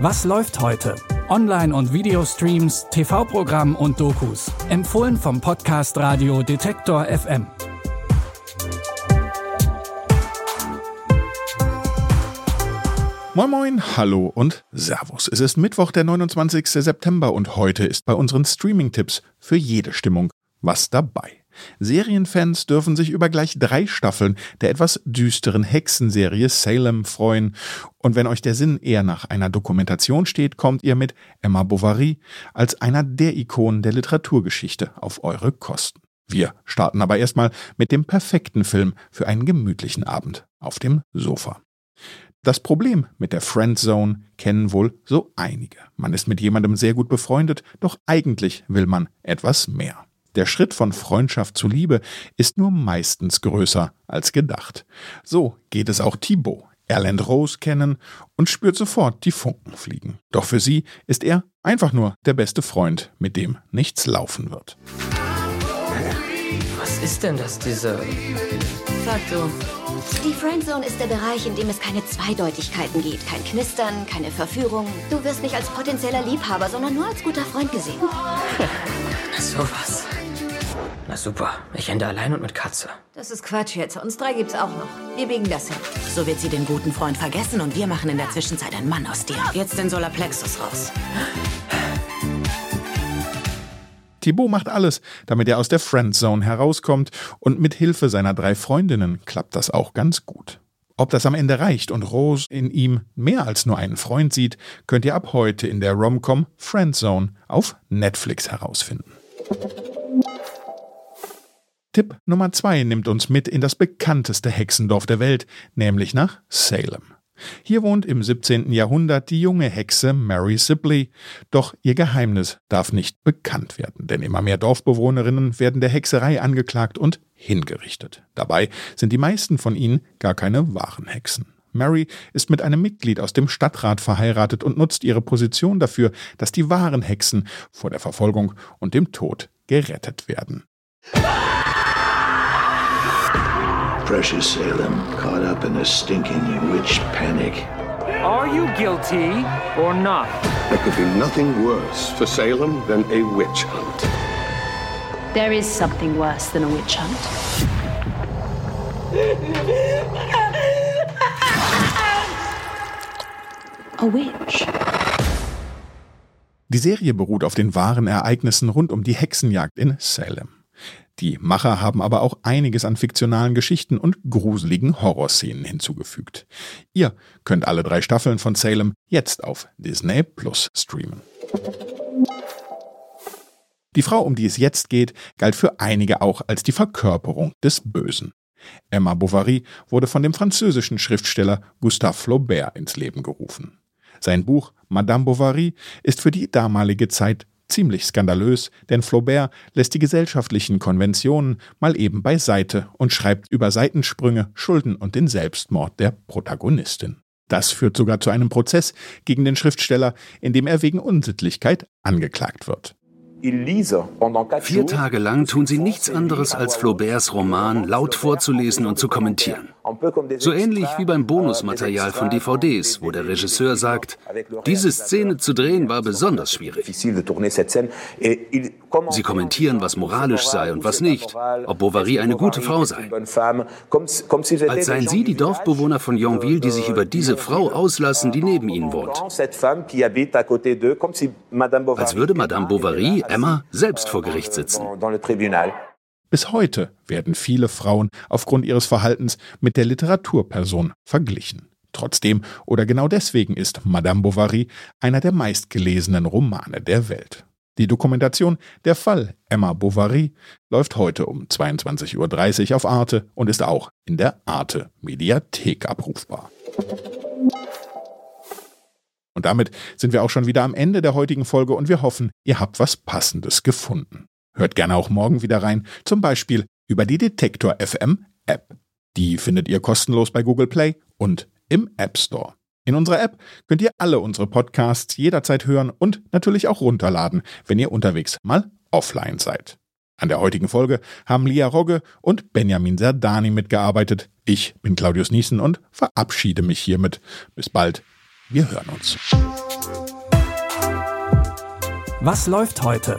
Was läuft heute? Online- und Videostreams, TV-Programm und Dokus. Empfohlen vom Podcast Radio Detektor FM. Moin Moin, hallo und Servus. Es ist Mittwoch, der 29. September und heute ist bei unseren Streaming-Tipps für jede Stimmung was dabei. Serienfans dürfen sich über gleich drei Staffeln der etwas düsteren Hexenserie Salem freuen. Und wenn euch der Sinn eher nach einer Dokumentation steht, kommt ihr mit Emma Bovary als einer der Ikonen der Literaturgeschichte auf eure Kosten. Wir starten aber erstmal mit dem perfekten Film für einen gemütlichen Abend auf dem Sofa. Das Problem mit der Friendzone kennen wohl so einige. Man ist mit jemandem sehr gut befreundet, doch eigentlich will man etwas mehr. Der Schritt von Freundschaft zu Liebe ist nur meistens größer als gedacht. So geht es auch Thibaut. Er lernt Rose kennen und spürt sofort die Funken fliegen. Doch für sie ist er einfach nur der beste Freund, mit dem nichts laufen wird. Was ist denn das, diese... Sag du. Die Friendzone ist der Bereich, in dem es keine Zweideutigkeiten gibt. Kein Knistern, keine Verführung. Du wirst nicht als potenzieller Liebhaber, sondern nur als guter Freund gesehen. Na sowas. Na super, ich ende allein und mit Katze. Das ist Quatsch jetzt. Uns drei gibt's auch noch. Wir biegen das hin. So wird sie den guten Freund vergessen und wir machen in der Zwischenzeit einen Mann aus dir. Jetzt den Solarplexus raus. Thibaut macht alles, damit er aus der Friendzone herauskommt und mit Hilfe seiner drei Freundinnen klappt das auch ganz gut. Ob das am Ende reicht und Rose in ihm mehr als nur einen Freund sieht, könnt ihr ab heute in der Romcom Friendzone auf Netflix herausfinden. Tipp Nummer zwei nimmt uns mit in das bekannteste Hexendorf der Welt, nämlich nach Salem. Hier wohnt im 17. Jahrhundert die junge Hexe Mary Sibley, doch ihr Geheimnis darf nicht bekannt werden, denn immer mehr Dorfbewohnerinnen werden der Hexerei angeklagt und hingerichtet. Dabei sind die meisten von ihnen gar keine wahren Hexen. Mary ist mit einem Mitglied aus dem Stadtrat verheiratet und nutzt ihre Position dafür, dass die wahren Hexen vor der Verfolgung und dem Tod gerettet werden. Precious Salem, caught up in a stinking witch panic. Are you guilty or not? There could be nothing worse for Salem than a witch hunt. There is something worse than a witch hunt. A witch. Die Serie beruht auf den wahren Ereignissen rund um die Hexenjagd in Salem. Die Macher haben aber auch einiges an fiktionalen Geschichten und gruseligen Horrorszenen hinzugefügt. Ihr könnt alle drei Staffeln von Salem jetzt auf Disney Plus streamen. Die Frau, um die es jetzt geht, galt für einige auch als die Verkörperung des Bösen. Emma Bovary wurde von dem französischen Schriftsteller Gustave Flaubert ins Leben gerufen. Sein Buch Madame Bovary ist für die damalige Zeit ziemlich skandalös, denn Flaubert lässt die gesellschaftlichen Konventionen mal eben beiseite und schreibt über Seitensprünge, Schulden und den Selbstmord der Protagonistin. Das führt sogar zu einem Prozess gegen den Schriftsteller, in dem er wegen Unsittlichkeit angeklagt wird. Vier Tage lang tun sie nichts anderes als Flauberts Roman laut vorzulesen und zu kommentieren. So ähnlich wie beim Bonusmaterial von DVDs, wo der Regisseur sagt, diese Szene zu drehen war besonders schwierig. Sie kommentieren, was moralisch sei und was nicht, ob Bovary eine gute Frau sei. Als seien sie die Dorfbewohner von Yonville, die sich über diese Frau auslassen, die neben ihnen wohnt. Als würde Madame Bovary, Emma, selbst vor Gericht sitzen. Bis heute werden viele Frauen aufgrund ihres Verhaltens mit der Literaturperson verglichen. Trotzdem oder genau deswegen ist Madame Bovary einer der meistgelesenen Romane der Welt. Die Dokumentation Der Fall Emma Bovary läuft heute um 22.30 Uhr auf Arte und ist auch in der Arte Mediathek abrufbar. Und damit sind wir auch schon wieder am Ende der heutigen Folge und wir hoffen, ihr habt was Passendes gefunden. Hört gerne auch morgen wieder rein, zum Beispiel über die Detektor FM App. Die findet ihr kostenlos bei Google Play und im App Store. In unserer App könnt ihr alle unsere Podcasts jederzeit hören und natürlich auch runterladen, wenn ihr unterwegs mal offline seid. An der heutigen Folge haben Lia Rogge und Benjamin Serdani mitgearbeitet. Ich bin Claudius Niesen und verabschiede mich hiermit. Bis bald. Wir hören uns. Was läuft heute?